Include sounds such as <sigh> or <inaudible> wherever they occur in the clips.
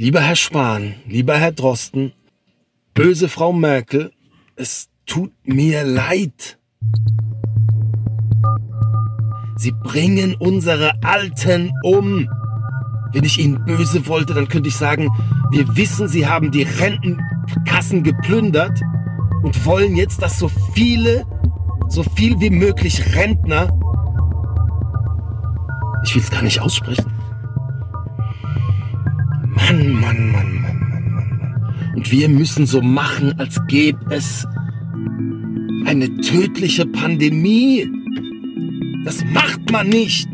Lieber Herr Spahn, lieber Herr Drosten, böse Frau Merkel, es tut mir leid. Sie bringen unsere Alten um. Wenn ich Ihnen böse wollte, dann könnte ich sagen, wir wissen, Sie haben die Rentenkassen geplündert und wollen jetzt, dass so viele, so viel wie möglich Rentner, ich will es gar nicht aussprechen. Und wir müssen so machen, als gäbe es eine tödliche Pandemie. Das macht man nicht.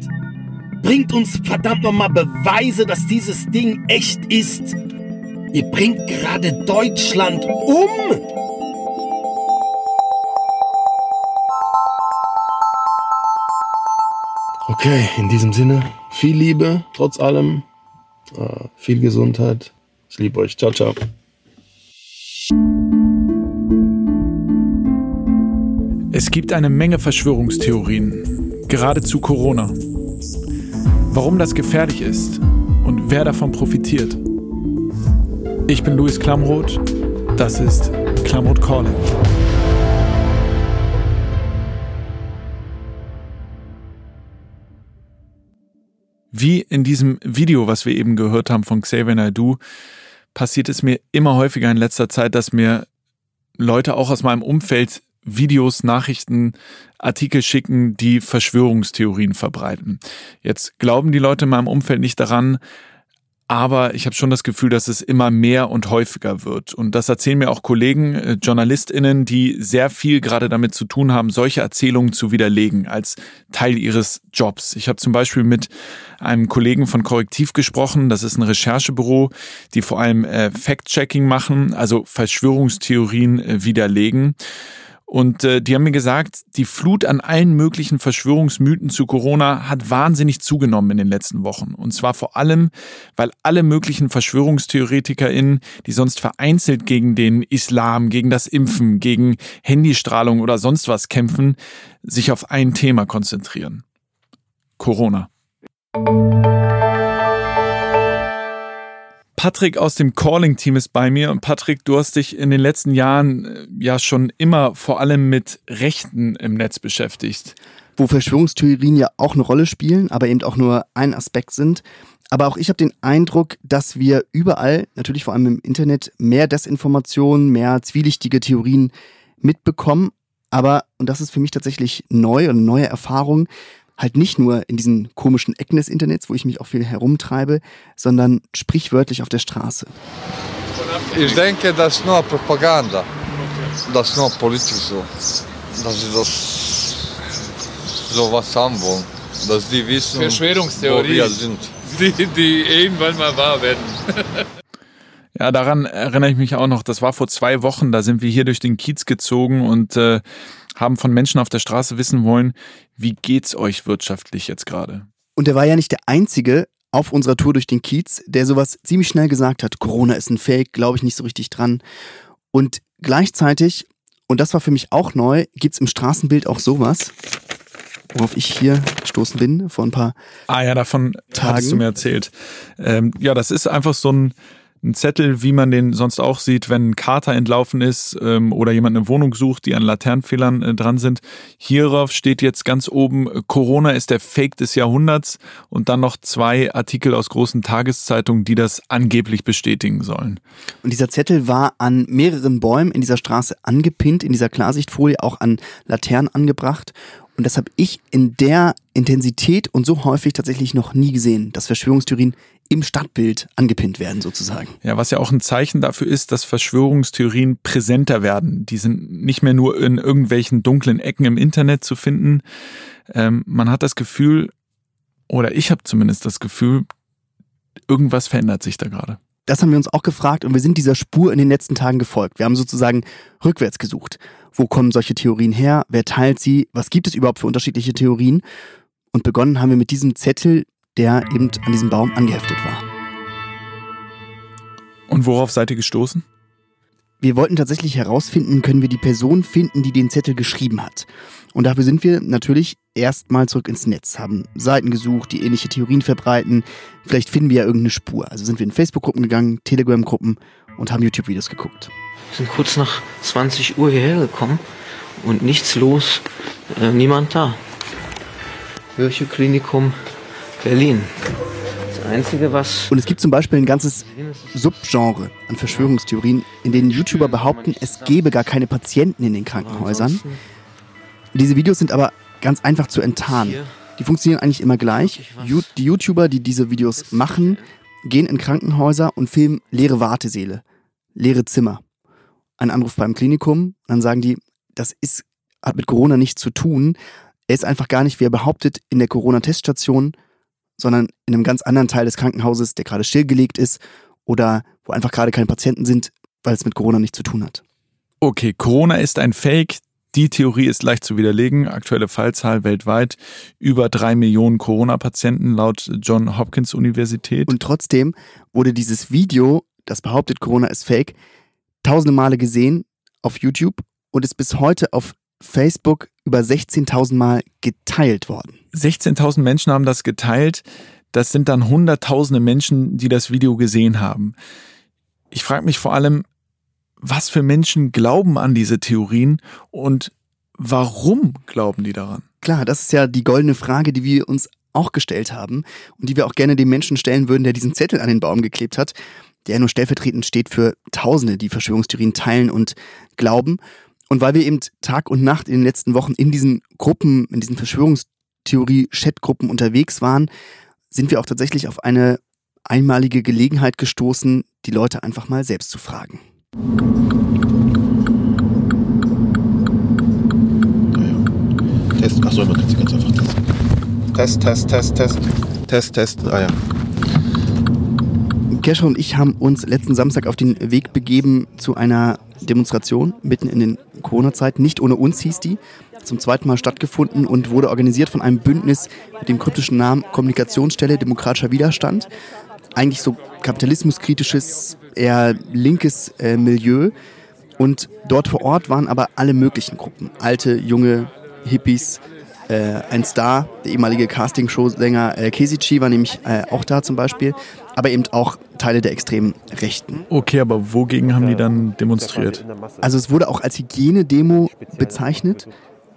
Bringt uns verdammt nochmal Beweise, dass dieses Ding echt ist. Ihr bringt gerade Deutschland um. Okay, in diesem Sinne, viel Liebe, trotz allem. Äh, viel Gesundheit. Ich liebe euch. Ciao, ciao. Es gibt eine Menge Verschwörungstheorien, gerade zu Corona. Warum das gefährlich ist und wer davon profitiert. Ich bin Luis Klamroth, das ist Klamroth Calling. Wie in diesem Video, was wir eben gehört haben von Xavier Naidoo, passiert es mir immer häufiger in letzter Zeit, dass mir Leute auch aus meinem Umfeld Videos, Nachrichten, Artikel schicken, die Verschwörungstheorien verbreiten. Jetzt glauben die Leute in meinem Umfeld nicht daran, aber ich habe schon das Gefühl, dass es immer mehr und häufiger wird. Und das erzählen mir auch Kollegen, äh, JournalistInnen, die sehr viel gerade damit zu tun haben, solche Erzählungen zu widerlegen als Teil ihres Jobs. Ich habe zum Beispiel mit einem Kollegen von Korrektiv gesprochen. Das ist ein Recherchebüro, die vor allem äh, Fact-Checking machen, also Verschwörungstheorien äh, widerlegen. Und äh, die haben mir gesagt, die Flut an allen möglichen Verschwörungsmythen zu Corona hat wahnsinnig zugenommen in den letzten Wochen. Und zwar vor allem, weil alle möglichen VerschwörungstheoretikerInnen, die sonst vereinzelt gegen den Islam, gegen das Impfen, gegen Handystrahlung oder sonst was kämpfen, sich auf ein Thema konzentrieren. Corona. Patrick aus dem Calling-Team ist bei mir. Und Patrick, du hast dich in den letzten Jahren äh, ja schon immer vor allem mit Rechten im Netz beschäftigt. Wo Verschwörungstheorien ja auch eine Rolle spielen, aber eben auch nur ein Aspekt sind. Aber auch ich habe den Eindruck, dass wir überall, natürlich vor allem im Internet, mehr Desinformation, mehr zwielichtige Theorien mitbekommen. Aber, und das ist für mich tatsächlich neu und neue Erfahrung, halt nicht nur in diesen komischen Ecken des Internets, wo ich mich auch viel herumtreibe, sondern sprichwörtlich auf der Straße. Ich denke, das ist nur Propaganda. Das ist nur Politik so. Dass sie das so was haben wollen. Dass die wissen, wo wir sind. Die, die irgendwann mal wahr werden. <laughs> Ja, daran erinnere ich mich auch noch. Das war vor zwei Wochen. Da sind wir hier durch den Kiez gezogen und äh, haben von Menschen auf der Straße wissen wollen, wie geht's euch wirtschaftlich jetzt gerade? Und er war ja nicht der Einzige auf unserer Tour durch den Kiez, der sowas ziemlich schnell gesagt hat, Corona ist ein Fake, glaube ich nicht so richtig dran. Und gleichzeitig, und das war für mich auch neu, gibt's im Straßenbild auch sowas, worauf ich hier gestoßen bin vor ein paar Ah ja, davon Tagen. hast du mir erzählt. Ähm, ja, das ist einfach so ein ein Zettel, wie man den sonst auch sieht, wenn ein Kater entlaufen ist ähm, oder jemand eine Wohnung sucht, die an Laternenfehlern äh, dran sind. Hierauf steht jetzt ganz oben, Corona ist der Fake des Jahrhunderts und dann noch zwei Artikel aus großen Tageszeitungen, die das angeblich bestätigen sollen. Und dieser Zettel war an mehreren Bäumen in dieser Straße angepinnt, in dieser Klarsichtfolie auch an Laternen angebracht. Und das habe ich in der Intensität und so häufig tatsächlich noch nie gesehen, dass Verschwörungstheorien im Stadtbild angepinnt werden sozusagen. Ja, was ja auch ein Zeichen dafür ist, dass Verschwörungstheorien präsenter werden. Die sind nicht mehr nur in irgendwelchen dunklen Ecken im Internet zu finden. Ähm, man hat das Gefühl, oder ich habe zumindest das Gefühl, irgendwas verändert sich da gerade. Das haben wir uns auch gefragt und wir sind dieser Spur in den letzten Tagen gefolgt. Wir haben sozusagen rückwärts gesucht. Wo kommen solche Theorien her? Wer teilt sie? Was gibt es überhaupt für unterschiedliche Theorien? Und begonnen haben wir mit diesem Zettel, der eben an diesem Baum angeheftet war. Und worauf seid ihr gestoßen? Wir wollten tatsächlich herausfinden, können wir die Person finden, die den Zettel geschrieben hat. Und dafür sind wir natürlich erstmal zurück ins Netz, haben Seiten gesucht, die ähnliche Theorien verbreiten. Vielleicht finden wir ja irgendeine Spur. Also sind wir in Facebook-Gruppen gegangen, Telegram-Gruppen und haben YouTube-Videos geguckt. Wir sind kurz nach 20 Uhr hierher gekommen und nichts los, äh, niemand da. Kirche Klinikum Berlin. Das Einzige, was. Und es gibt zum Beispiel ein ganzes Subgenre an Verschwörungstheorien, in denen YouTuber behaupten, es gebe gar keine Patienten in den Krankenhäusern. Diese Videos sind aber ganz einfach zu enttarnen. Die funktionieren eigentlich immer gleich. Die YouTuber, die diese Videos machen, gehen in Krankenhäuser und filmen leere Wartesäle, leere Zimmer. Ein Anruf beim Klinikum, dann sagen die, das ist, hat mit Corona nichts zu tun. Er ist einfach gar nicht, wie er behauptet, in der Corona-Teststation, sondern in einem ganz anderen Teil des Krankenhauses, der gerade stillgelegt ist oder wo einfach gerade keine Patienten sind, weil es mit Corona nichts zu tun hat. Okay, Corona ist ein Fake. Die Theorie ist leicht zu widerlegen. Aktuelle Fallzahl weltweit über drei Millionen Corona-Patienten laut John Hopkins Universität. Und trotzdem wurde dieses Video, das behauptet, Corona ist fake, tausende Male gesehen auf YouTube und ist bis heute auf Facebook über 16.000 Mal geteilt worden. 16.000 Menschen haben das geteilt. Das sind dann Hunderttausende Menschen, die das Video gesehen haben. Ich frage mich vor allem, was für Menschen glauben an diese Theorien und warum glauben die daran? Klar, das ist ja die goldene Frage, die wir uns auch gestellt haben und die wir auch gerne dem Menschen stellen würden, der diesen Zettel an den Baum geklebt hat, der nur stellvertretend steht für Tausende, die Verschwörungstheorien teilen und glauben. Und weil wir eben Tag und Nacht in den letzten Wochen in diesen Gruppen, in diesen Verschwörungstheorie-Chatgruppen unterwegs waren, sind wir auch tatsächlich auf eine einmalige Gelegenheit gestoßen, die Leute einfach mal selbst zu fragen. Test. Achso, man kann sie ganz einfach testen. Test, Test, Test, Test. Test, Test. Ah ja. Kescher und ich haben uns letzten Samstag auf den Weg begeben zu einer Demonstration mitten in den Corona-Zeiten. Nicht ohne uns hieß die. Zum zweiten Mal stattgefunden und wurde organisiert von einem Bündnis mit dem kryptischen Namen Kommunikationsstelle Demokratischer Widerstand. Eigentlich so kapitalismuskritisches, eher linkes äh, Milieu. Und dort vor Ort waren aber alle möglichen Gruppen. Alte, junge, Hippies, äh, ein Star, der ehemalige Castingshow-Sänger äh, Kesici war nämlich äh, auch da zum Beispiel, aber eben auch Teile der extremen Rechten. Okay, aber wogegen haben die dann demonstriert? Also es wurde auch als Hygienedemo bezeichnet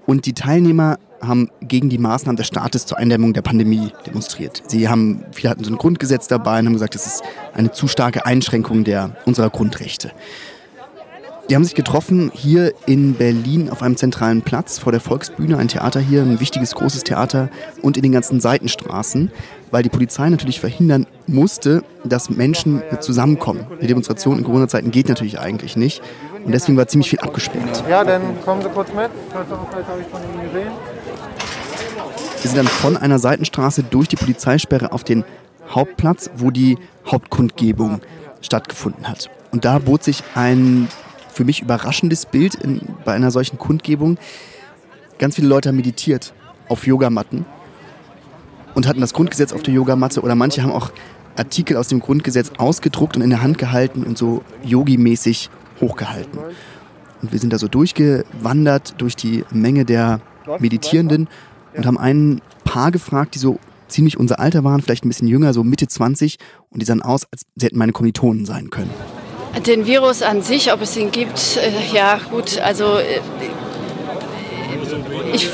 und die Teilnehmer haben gegen die Maßnahmen des Staates zur Eindämmung der Pandemie demonstriert. Sie haben, viele hatten so ein Grundgesetz dabei und haben gesagt, das ist eine zu starke Einschränkung der, unserer Grundrechte. Die haben sich getroffen hier in Berlin auf einem zentralen Platz vor der Volksbühne, ein Theater hier, ein wichtiges großes Theater und in den ganzen Seitenstraßen, weil die Polizei natürlich verhindern musste, dass Menschen zusammenkommen. Eine Demonstration in Corona-Zeiten geht natürlich eigentlich nicht und deswegen war ziemlich viel abgesperrt. Ja, dann kommen Sie kurz mit. Falls habe ich von Ihnen gesehen. Wir sind dann von einer Seitenstraße durch die Polizeisperre auf den Hauptplatz, wo die Hauptkundgebung stattgefunden hat. Und da bot sich ein für mich überraschendes Bild in, bei einer solchen Kundgebung. Ganz viele Leute haben meditiert auf Yogamatten und hatten das Grundgesetz auf der Yogamatte oder manche haben auch Artikel aus dem Grundgesetz ausgedruckt und in der Hand gehalten und so yogi-mäßig hochgehalten. Und wir sind da so durchgewandert durch die Menge der Meditierenden und haben ein Paar gefragt, die so ziemlich unser Alter waren, vielleicht ein bisschen jünger, so Mitte 20 und die sahen aus, als sie hätten meine Kommilitonen sein können. Den Virus an sich, ob es ihn gibt, äh, ja gut, also äh, ich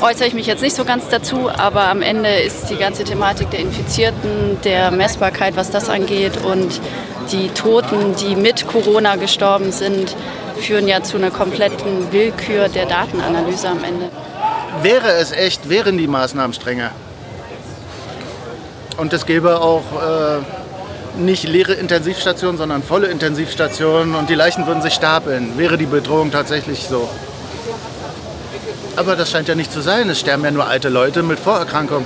äußere ich mich jetzt nicht so ganz dazu, aber am Ende ist die ganze Thematik der Infizierten, der Messbarkeit, was das angeht und die Toten, die mit Corona gestorben sind, führen ja zu einer kompletten Willkür der Datenanalyse am Ende. Wäre es echt, wären die Maßnahmen strenger. Und es gäbe auch äh, nicht leere Intensivstationen, sondern volle Intensivstationen und die Leichen würden sich stapeln. Wäre die Bedrohung tatsächlich so. Aber das scheint ja nicht zu sein. Es sterben ja nur alte Leute mit Vorerkrankung.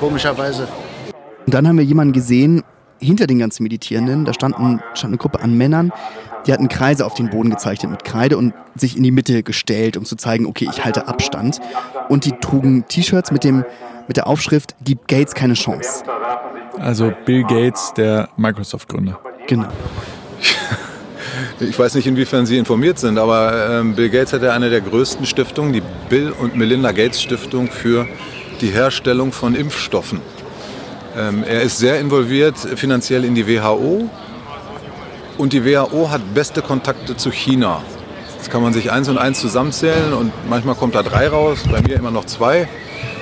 Komischerweise. Und dann haben wir jemanden gesehen, hinter den ganzen Meditierenden, da standen, stand eine Gruppe an Männern, die hatten Kreise auf den Boden gezeichnet mit Kreide und sich in die Mitte gestellt, um zu zeigen, okay, ich halte Abstand. Und die trugen T-Shirts mit dem mit der Aufschrift Gibt Gates keine Chance. Also Bill Gates, der Microsoft-Gründer. Genau. <laughs> Ich weiß nicht, inwiefern Sie informiert sind, aber ähm, Bill Gates hat ja eine der größten Stiftungen, die Bill und Melinda Gates Stiftung für die Herstellung von Impfstoffen. Ähm, er ist sehr involviert finanziell in die WHO und die WHO hat beste Kontakte zu China. Das kann man sich eins und eins zusammenzählen und manchmal kommt da drei raus, bei mir immer noch zwei.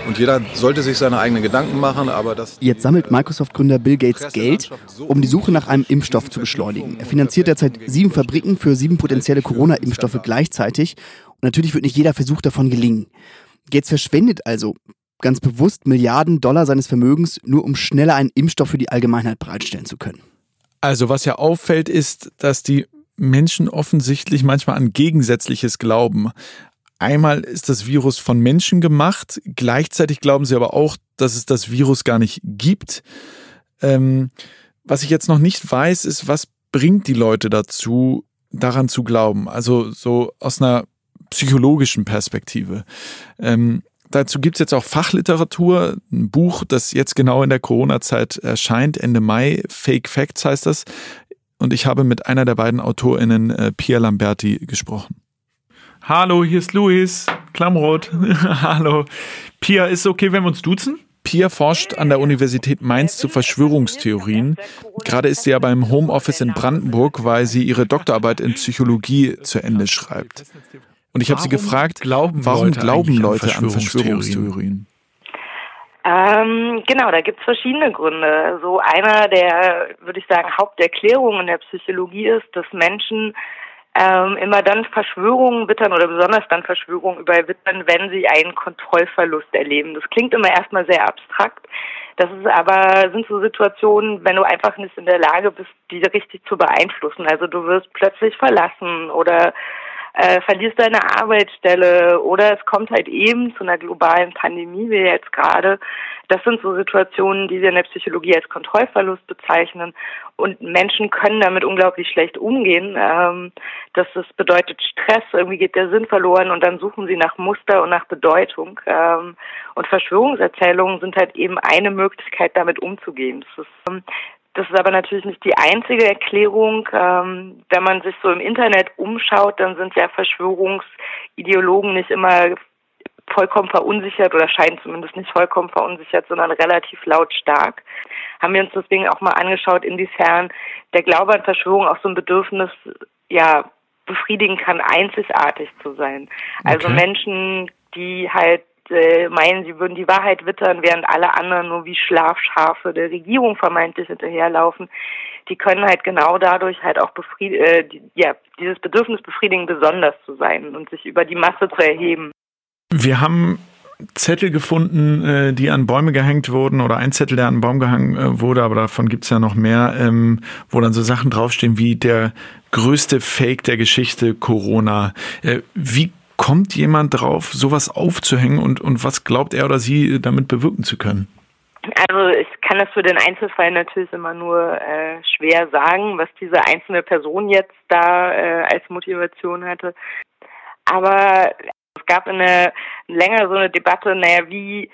Und jeder sollte sich seine eigenen Gedanken machen, aber das. Jetzt sammelt Microsoft-Gründer Bill Gates Geld, um die Suche nach einem Impfstoff zu beschleunigen. Er finanziert derzeit sieben Fabriken für sieben potenzielle Corona-Impfstoffe gleichzeitig. Und natürlich wird nicht jeder Versuch davon gelingen. Gates verschwendet also ganz bewusst Milliarden Dollar seines Vermögens, nur um schneller einen Impfstoff für die Allgemeinheit bereitstellen zu können. Also was ja auffällt, ist, dass die Menschen offensichtlich manchmal an Gegensätzliches glauben. Einmal ist das Virus von Menschen gemacht, gleichzeitig glauben sie aber auch, dass es das Virus gar nicht gibt. Ähm, was ich jetzt noch nicht weiß, ist, was bringt die Leute dazu, daran zu glauben? Also so aus einer psychologischen Perspektive. Ähm, dazu gibt es jetzt auch Fachliteratur, ein Buch, das jetzt genau in der Corona-Zeit erscheint, Ende Mai, Fake Facts heißt das. Und ich habe mit einer der beiden AutorInnen, äh, Pia Lamberti, gesprochen. Hallo, hier ist Luis Klamroth. <laughs> Hallo. Pia, ist es okay, wenn wir uns duzen? Pia forscht an der Universität Mainz zu Verschwörungstheorien. Gerade ist sie ja beim Homeoffice in Brandenburg, weil sie ihre Doktorarbeit in Psychologie zu Ende schreibt. Und ich habe sie gefragt, glauben warum Leute glauben an Leute an Verschwörungstheorien? Ähm, genau, da gibt's verschiedene Gründe. So einer der, würde ich sagen, Haupterklärungen in der Psychologie ist, dass Menschen ähm, immer dann Verschwörungen wittern oder besonders dann Verschwörungen überwittern, wenn sie einen Kontrollverlust erleben. Das klingt immer erstmal sehr abstrakt. Das ist aber, sind so Situationen, wenn du einfach nicht in der Lage bist, die richtig zu beeinflussen. Also du wirst plötzlich verlassen oder äh, verlierst deine Arbeitsstelle oder es kommt halt eben zu einer globalen Pandemie wie jetzt gerade. Das sind so Situationen, die wir in der Psychologie als Kontrollverlust bezeichnen. Und Menschen können damit unglaublich schlecht umgehen. Ähm, das ist, bedeutet Stress, irgendwie geht der Sinn verloren und dann suchen sie nach Muster und nach Bedeutung. Ähm, und Verschwörungserzählungen sind halt eben eine Möglichkeit, damit umzugehen. Das ist, ähm, das ist aber natürlich nicht die einzige Erklärung. Ähm, wenn man sich so im Internet umschaut, dann sind ja Verschwörungsideologen nicht immer vollkommen verunsichert oder scheinen zumindest nicht vollkommen verunsichert, sondern relativ lautstark. Haben wir uns deswegen auch mal angeschaut, inwiefern der Glaube an Verschwörung auch so ein Bedürfnis ja befriedigen kann, einzigartig zu sein. Also Okay. Menschen, die halt äh, meinen, sie würden die Wahrheit wittern, während alle anderen nur wie Schlafschafe der Regierung vermeintlich hinterherlaufen. Die können halt genau dadurch halt auch befried äh, die, ja, dieses Bedürfnis befriedigen, besonders zu sein und sich über die Masse zu erheben. Wir haben Zettel gefunden, äh, die an Bäume gehängt wurden oder ein Zettel, der an einen Baum gehangen äh, wurde, aber davon gibt's ja noch mehr, ähm, wo dann so Sachen draufstehen wie der größte Fake der Geschichte Corona. Wie kommt jemand drauf, sowas aufzuhängen und, und was glaubt er oder sie damit bewirken zu können? Also ich kann das für den Einzelfall natürlich immer nur äh, schwer sagen, was diese einzelne Person jetzt da äh, als Motivation hatte. Aber es gab eine länger so eine Debatte, naja, wie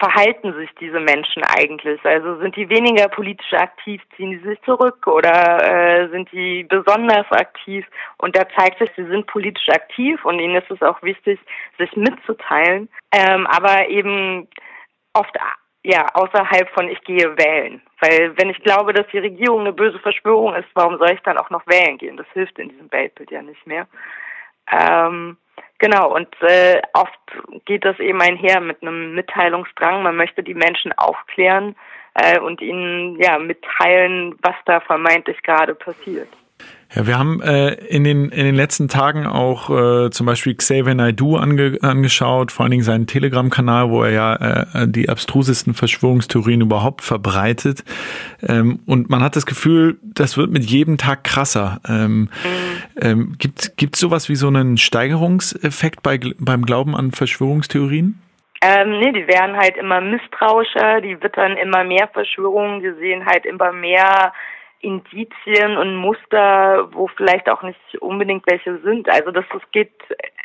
verhalten sich diese Menschen eigentlich? Also sind die weniger politisch aktiv, ziehen die sich zurück oder äh, sind die besonders aktiv? Und da zeigt sich, sie sind politisch aktiv und ihnen ist es auch wichtig, sich mitzuteilen, ähm, aber eben oft ja außerhalb von ich gehe wählen. Weil wenn ich glaube, dass die Regierung eine böse Verschwörung ist, warum soll ich dann auch noch wählen gehen? Das hilft in diesem Weltbild ja nicht mehr. Ähm, genau, und äh, oft geht das eben einher mit einem Mitteilungsdrang. Man möchte die Menschen aufklären äh, und ihnen ja mitteilen, was da vermeintlich gerade passiert. Ja, wir haben äh, in, den, in den letzten Tagen auch äh, zum Beispiel Xavier Naidoo ange, angeschaut, vor allen Dingen seinen Telegram-Kanal, wo er ja äh, die abstrusesten Verschwörungstheorien überhaupt verbreitet. Ähm, und man hat das Gefühl, das wird mit jedem Tag krasser. Ähm, ähm, gibt es sowas wie so einen Steigerungseffekt bei, beim Glauben an Verschwörungstheorien? Ähm, nee, die werden halt immer misstrauischer, die wittern immer mehr Verschwörungen, die sehen halt immer mehr Indizien und Muster, wo vielleicht auch nicht unbedingt welche sind. Also das, das geht,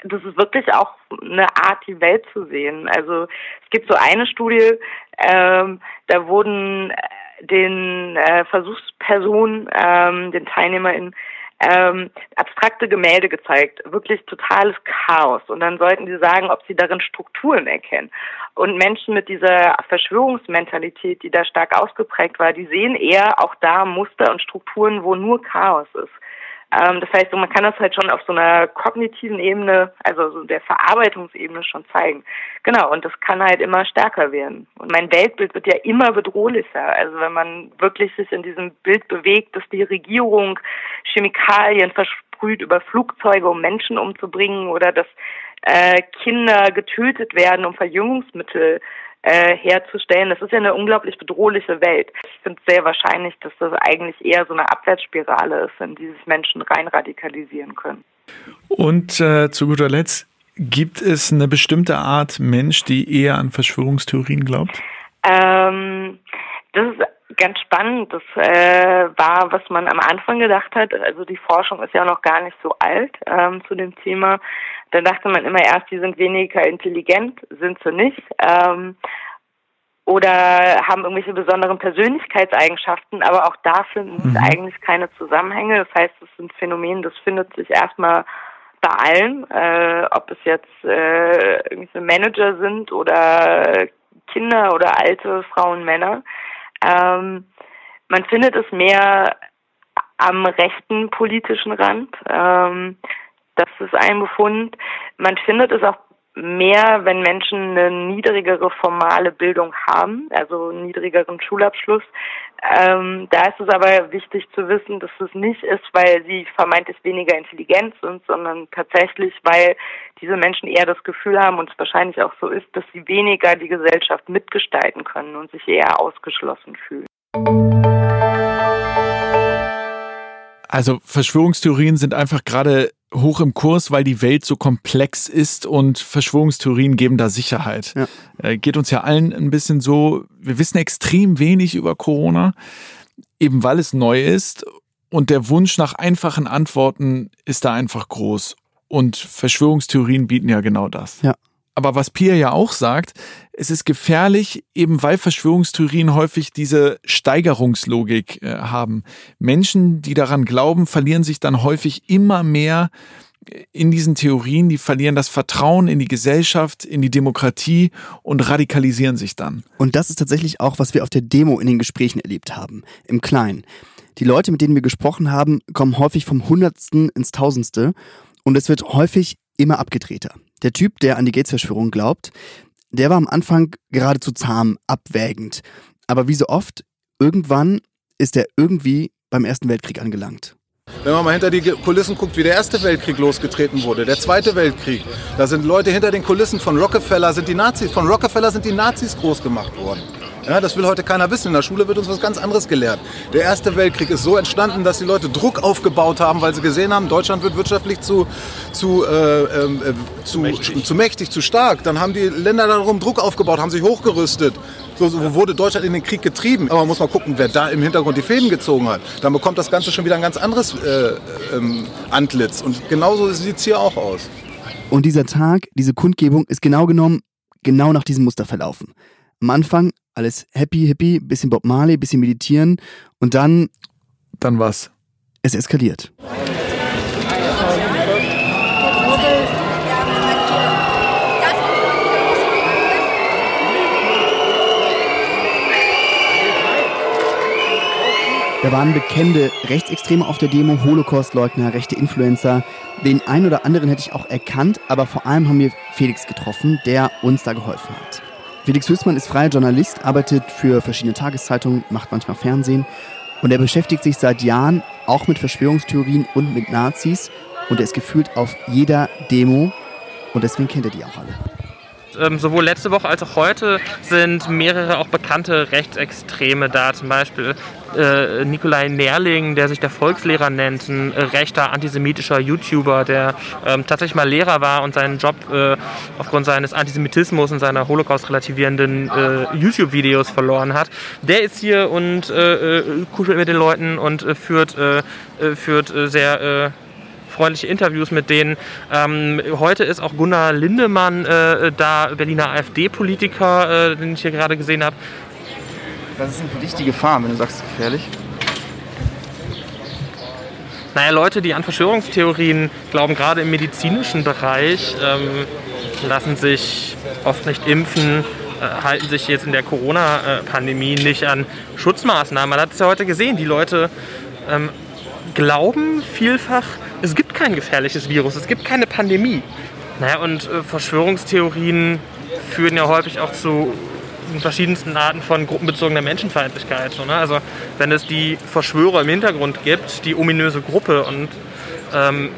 das ist wirklich auch eine Art, die Welt zu sehen. Also es gibt so eine Studie, ähm, da wurden den äh, Versuchspersonen, ähm, den TeilnehmerInnen, ähm, abstrakte Gemälde gezeigt, wirklich totales Chaos. Und dann sollten sie sagen, ob sie darin Strukturen erkennen. Und Menschen mit dieser Verschwörungsmentalität, die da stark ausgeprägt war, die sehen eher auch da Muster und Strukturen, wo nur Chaos ist. Ähm, das heißt, man kann das halt schon auf so einer kognitiven Ebene, also so der Verarbeitungsebene schon zeigen. Genau, und das kann halt immer stärker werden. Und mein Weltbild wird ja immer bedrohlicher. Also wenn man wirklich sich in diesem Bild bewegt, dass die Regierung Chemikalien versprüht über Flugzeuge, um Menschen umzubringen oder dass äh, Kinder getötet werden, um Verjüngungsmittel äh, herzustellen. Das ist ja eine unglaublich bedrohliche Welt. Ich finde es sehr wahrscheinlich, dass das eigentlich eher so eine Abwärtsspirale ist, in die sich Menschen rein radikalisieren können. Und äh, zu guter Letzt, gibt es eine bestimmte Art Mensch, die eher an Verschwörungstheorien glaubt? Ähm, das ist ganz spannend. Das äh, war, was man am Anfang gedacht hat. Also die Forschung ist ja noch gar nicht so alt ähm, zu dem Thema. Da dachte man immer erst, die sind weniger intelligent, sind sie nicht. Ähm, oder haben irgendwelche besonderen Persönlichkeitseigenschaften, aber auch da finden mhm. eigentlich keine Zusammenhänge. Das heißt, es sind Phänomene, das findet sich erstmal bei allen, äh, ob es jetzt äh, irgendwelche Manager sind oder Kinder oder alte Frauen, Männer. Ähm, man findet es mehr am rechten politischen Rand. Ähm, das ist ein Befund. Man findet es auch mehr, wenn Menschen eine niedrigere formale Bildung haben, also niedrigeren Schulabschluss. Ähm, da ist es aber wichtig zu wissen, dass es nicht ist, weil sie vermeintlich weniger intelligent sind, sondern tatsächlich, weil diese Menschen eher das Gefühl haben und es wahrscheinlich auch so ist, dass sie weniger die Gesellschaft mitgestalten können und sich eher ausgeschlossen fühlen. Also Verschwörungstheorien sind einfach gerade hoch im Kurs, weil die Welt so komplex ist und Verschwörungstheorien geben da Sicherheit. Ja. Äh, geht uns ja allen ein bisschen so, wir wissen extrem wenig über Corona, eben weil es neu ist und der Wunsch nach einfachen Antworten ist da einfach groß. Und Verschwörungstheorien bieten ja genau das. Ja. Aber was Pia ja auch sagt, es ist gefährlich, eben weil Verschwörungstheorien häufig diese Steigerungslogik äh, haben. Menschen, die daran glauben, verlieren sich dann häufig immer mehr in diesen Theorien, die verlieren das Vertrauen in die Gesellschaft, in die Demokratie und radikalisieren sich dann. Und das ist tatsächlich auch, was wir auf der Demo in den Gesprächen erlebt haben, im Kleinen. Die Leute, mit denen wir gesprochen haben, kommen häufig vom Hundertsten ins Tausendste und es wird häufig immer abgedrehter. Der Typ, der an die Gates-Verschwörung glaubt, der war am Anfang geradezu zahm, abwägend. Aber wie so oft, irgendwann ist er irgendwie beim Ersten Weltkrieg angelangt. Wenn man mal hinter die Kulissen guckt, wie der Erste Weltkrieg losgetreten wurde, der Zweite Weltkrieg, da sind Leute hinter den Kulissen von Rockefeller sind die Nazis, von Rockefeller sind die Nazis groß gemacht worden. Ja, das will heute keiner wissen. In der Schule wird uns was ganz anderes gelehrt. Der Erste Weltkrieg ist so entstanden, dass die Leute Druck aufgebaut haben, weil sie gesehen haben, Deutschland wird wirtschaftlich zu, zu, äh, äh, zu, mächtig. zu mächtig, zu stark. Dann haben die Länder darum Druck aufgebaut, haben sich hochgerüstet. So, so wurde Deutschland in den Krieg getrieben. Aber man muss mal gucken, wer da im Hintergrund die Fäden gezogen hat. Dann bekommt das Ganze schon wieder ein ganz anderes äh, ähm, Antlitz. Und genauso sieht es hier auch aus. Und dieser Tag, diese Kundgebung ist genau genommen genau nach diesem Muster verlaufen. Am Anfang alles happy, hippie, bisschen Bob Marley, bisschen meditieren und dann. Dann was? Es eskaliert. Da waren bekennende Rechtsextreme auf der Demo, Holocaustleugner, rechte Influencer. Den einen oder anderen hätte ich auch erkannt, aber vor allem haben wir Felix getroffen, der uns da geholfen hat. Felix Hüßmann ist freier Journalist, arbeitet für verschiedene Tageszeitungen, macht manchmal Fernsehen und er beschäftigt sich seit Jahren auch mit Verschwörungstheorien und mit Nazis und er ist gefühlt auf jeder Demo und deswegen kennt er die auch alle. Ähm, sowohl letzte Woche als auch heute sind mehrere auch bekannte Rechtsextreme da. Zum Beispiel äh, Nikolai Nerling, der sich der Volkslehrer nennt, ein äh, rechter antisemitischer YouTuber, der ähm, tatsächlich mal Lehrer war und seinen Job äh, aufgrund seines Antisemitismus und seiner Holocaust-relativierenden äh, YouTube-Videos verloren hat. Der ist hier und äh, äh, kuschelt mit den Leuten und führt, führt sehr freundliche Interviews mit denen. Ähm, heute ist auch Gunnar Lindemann äh, da, Berliner AfD-Politiker, äh, den ich hier gerade gesehen habe. Was ist für dich die Gefahr, wenn du sagst, gefährlich? Naja, Leute, die an Verschwörungstheorien glauben, gerade im medizinischen Bereich, ähm, lassen sich oft nicht impfen, äh, halten sich jetzt in der Corona-Pandemie nicht an Schutzmaßnahmen. Man hat es ja heute gesehen, die Leute ähm, glauben vielfach, es gibt kein gefährliches Virus, es gibt keine Pandemie. Naja, und äh, Verschwörungstheorien führen ja häufig auch zu verschiedensten Arten von gruppenbezogener Menschenfeindlichkeit. So, ne? Also wenn es die Verschwörer im Hintergrund gibt, die ominöse Gruppe und ähm,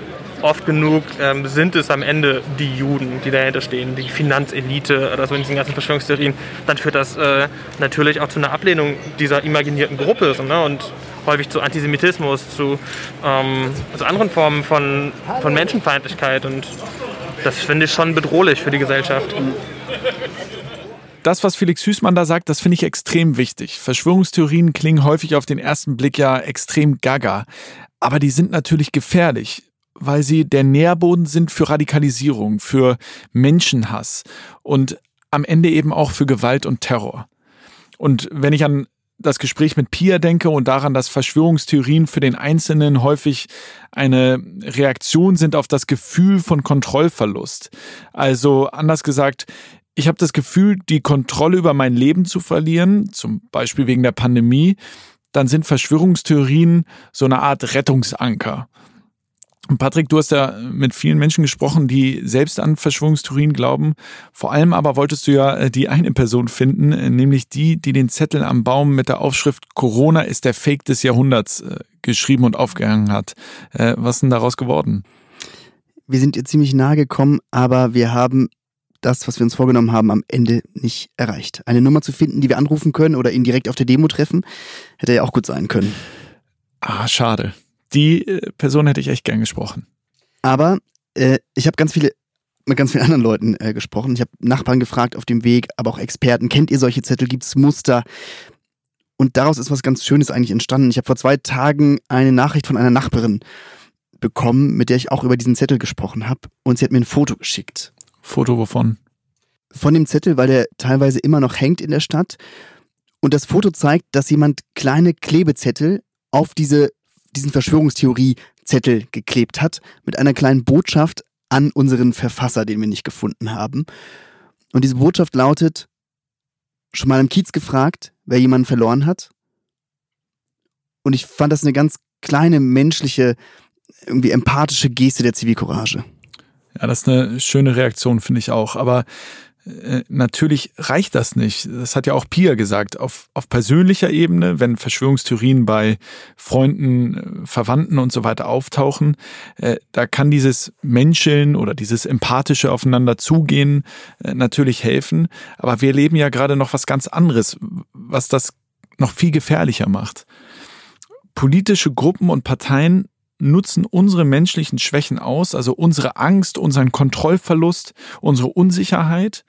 oft genug ähm, sind es am Ende die Juden, die dahinter stehen, die Finanzelite oder so in diesen ganzen Verschwörungstheorien, dann führt das äh, natürlich auch zu einer Ablehnung dieser imaginierten Gruppe so, ne? und häufig zu Antisemitismus, zu, ähm, zu anderen Formen von, von Menschenfeindlichkeit und das finde ich schon bedrohlich für die Gesellschaft. Das, was Felix Hüßmann da sagt, das finde ich extrem wichtig. Verschwörungstheorien klingen häufig auf den ersten Blick ja extrem gaga. Aber die sind natürlich gefährlich, weil sie der Nährboden sind für Radikalisierung, für Menschenhass und am Ende eben auch für Gewalt und Terror. Und wenn ich an das Gespräch mit Pia denke und daran, dass Verschwörungstheorien für den Einzelnen häufig eine Reaktion sind auf das Gefühl von Kontrollverlust. Also anders gesagt, ich habe das Gefühl, die Kontrolle über mein Leben zu verlieren, zum Beispiel wegen der Pandemie, dann sind Verschwörungstheorien so eine Art Rettungsanker. Patrick, du hast ja mit vielen Menschen gesprochen, die selbst an Verschwörungstheorien glauben. Vor allem aber wolltest du ja äh, die eine Person finden, äh, nämlich die, die den Zettel am Baum mit der Aufschrift Corona ist der Fake des Jahrhunderts äh, geschrieben und aufgehangen hat. Was ist denn daraus geworden? Wir sind ihr ziemlich nahe gekommen, aber wir haben das, was wir uns vorgenommen haben, am Ende nicht erreicht. Eine Nummer zu finden, die wir anrufen können oder ihn direkt auf der Demo treffen, hätte ja auch gut sein können. Ah, schade die äh, Person hätte ich echt gern gesprochen. Aber äh, ich habe ganz viele mit ganz vielen anderen Leuten äh, gesprochen. Ich habe Nachbarn gefragt auf dem Weg, aber auch Experten. Kennt ihr solche Zettel? Gibt es Muster? Und daraus ist was ganz Schönes eigentlich entstanden. Ich habe vor zwei Tagen eine Nachricht von einer Nachbarin bekommen, mit der ich auch über diesen Zettel gesprochen habe. Und sie hat mir ein Foto geschickt. Foto wovon? Von dem Zettel, weil der teilweise immer noch hängt in der Stadt. Und das Foto zeigt, dass jemand kleine Klebezettel auf diese diesen Verschwörungstheorie-Zettel geklebt hat, mit einer kleinen Botschaft an unseren Verfasser, den wir nicht gefunden haben. Und diese Botschaft lautet, schon mal im Kiez gefragt, wer jemanden verloren hat? Und ich fand das eine ganz kleine, menschliche, irgendwie empathische Geste der Zivilcourage. Ja, das ist eine schöne Reaktion, finde ich auch. Aber äh, natürlich reicht das nicht. Das hat ja auch Pia gesagt. Auf, auf persönlicher Ebene, wenn Verschwörungstheorien bei Freunden, äh, Verwandten und so weiter auftauchen, äh, da kann dieses Menscheln oder dieses empathische Aufeinander zugehen äh, natürlich helfen. Aber wir erleben ja gerade noch was ganz anderes, was das noch viel gefährlicher macht. Politische Gruppen und Parteien nutzen unsere menschlichen Schwächen aus, also unsere Angst, unseren Kontrollverlust, unsere Unsicherheit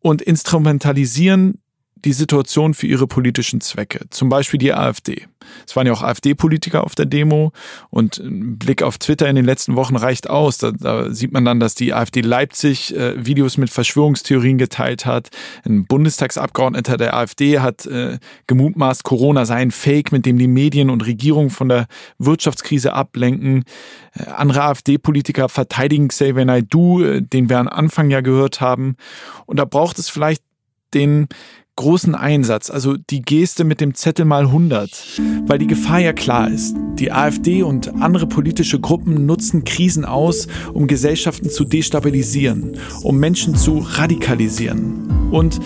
und instrumentalisieren die Situation für ihre politischen Zwecke. Zum Beispiel die AfD. Es waren ja auch AfD-Politiker auf der Demo und ein Blick auf Twitter in den letzten Wochen reicht aus. Da, da sieht man dann, dass die AfD Leipzig äh, Videos mit Verschwörungstheorien geteilt hat. Ein Bundestagsabgeordneter der AfD hat äh, gemutmaßt, Corona sei ein Fake, mit dem die Medien und Regierung von der Wirtschaftskrise ablenken. Äh, andere AfD-Politiker verteidigen Xavier Naidoo, äh, den wir am Anfang ja gehört haben. Und da braucht es vielleicht den großen Einsatz, also die Geste mit dem Zettel mal 100, weil die Gefahr ja klar ist. Die AfD und andere politische Gruppen nutzen Krisen aus, um Gesellschaften zu destabilisieren, um Menschen zu radikalisieren. Und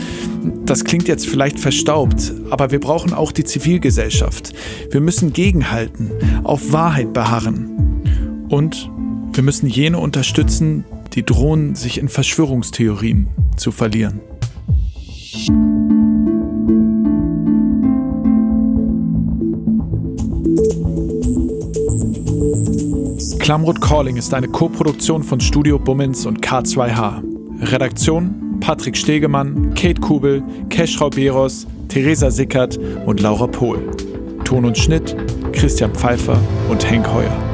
das klingt jetzt vielleicht verstaubt, aber wir brauchen auch die Zivilgesellschaft. Wir müssen gegenhalten, auf Wahrheit beharren. Und wir müssen jene unterstützen, die drohen, sich in Verschwörungstheorien zu verlieren. Klamroth Calling ist eine Koproduktion von Studio Bummens und K2H. Redaktion Patrick Stegemann, Kate Kubel, Keschrau Beros, Theresa Sickert und Laura Pohl. Ton und Schnitt Christian Pfeiffer und Henk Heuer.